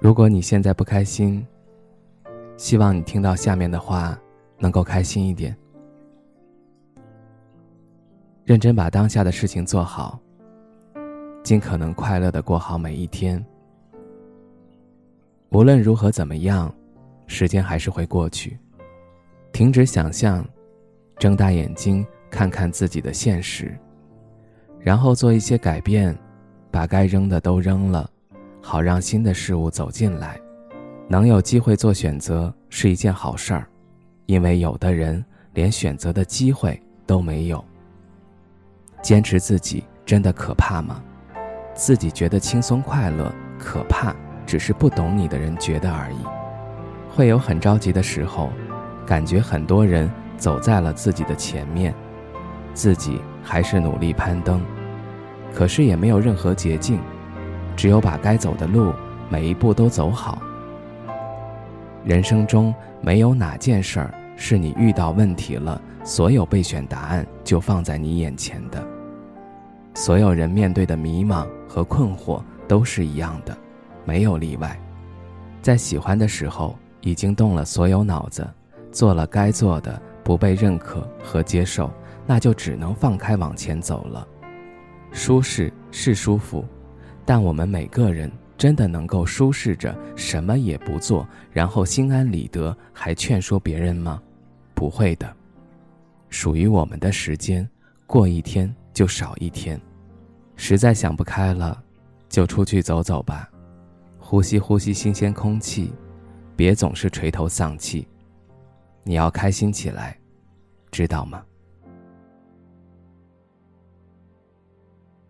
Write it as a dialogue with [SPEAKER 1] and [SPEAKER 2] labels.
[SPEAKER 1] 如果你现在不开心，希望你听到下面的话，能够开心一点。认真把当下的事情做好，尽可能快乐的过好每一天。无论如何怎么样，时间还是会过去。停止想象，睁大眼睛看看自己的现实，然后做一些改变，把该扔的都扔了。好让新的事物走进来，能有机会做选择是一件好事儿，因为有的人连选择的机会都没有。坚持自己真的可怕吗？自己觉得轻松快乐可怕，只是不懂你的人觉得而已。会有很着急的时候，感觉很多人走在了自己的前面，自己还是努力攀登，可是也没有任何捷径。只有把该走的路每一步都走好。人生中没有哪件事儿是你遇到问题了，所有备选答案就放在你眼前的。所有人面对的迷茫和困惑都是一样的，没有例外。在喜欢的时候已经动了所有脑子，做了该做的，不被认可和接受，那就只能放开往前走了。舒适是舒服。但我们每个人真的能够舒适着什么也不做，然后心安理得，还劝说别人吗？不会的。属于我们的时间，过一天就少一天。实在想不开了，就出去走走吧，呼吸呼吸新鲜空气，别总是垂头丧气。你要开心起来，知道吗？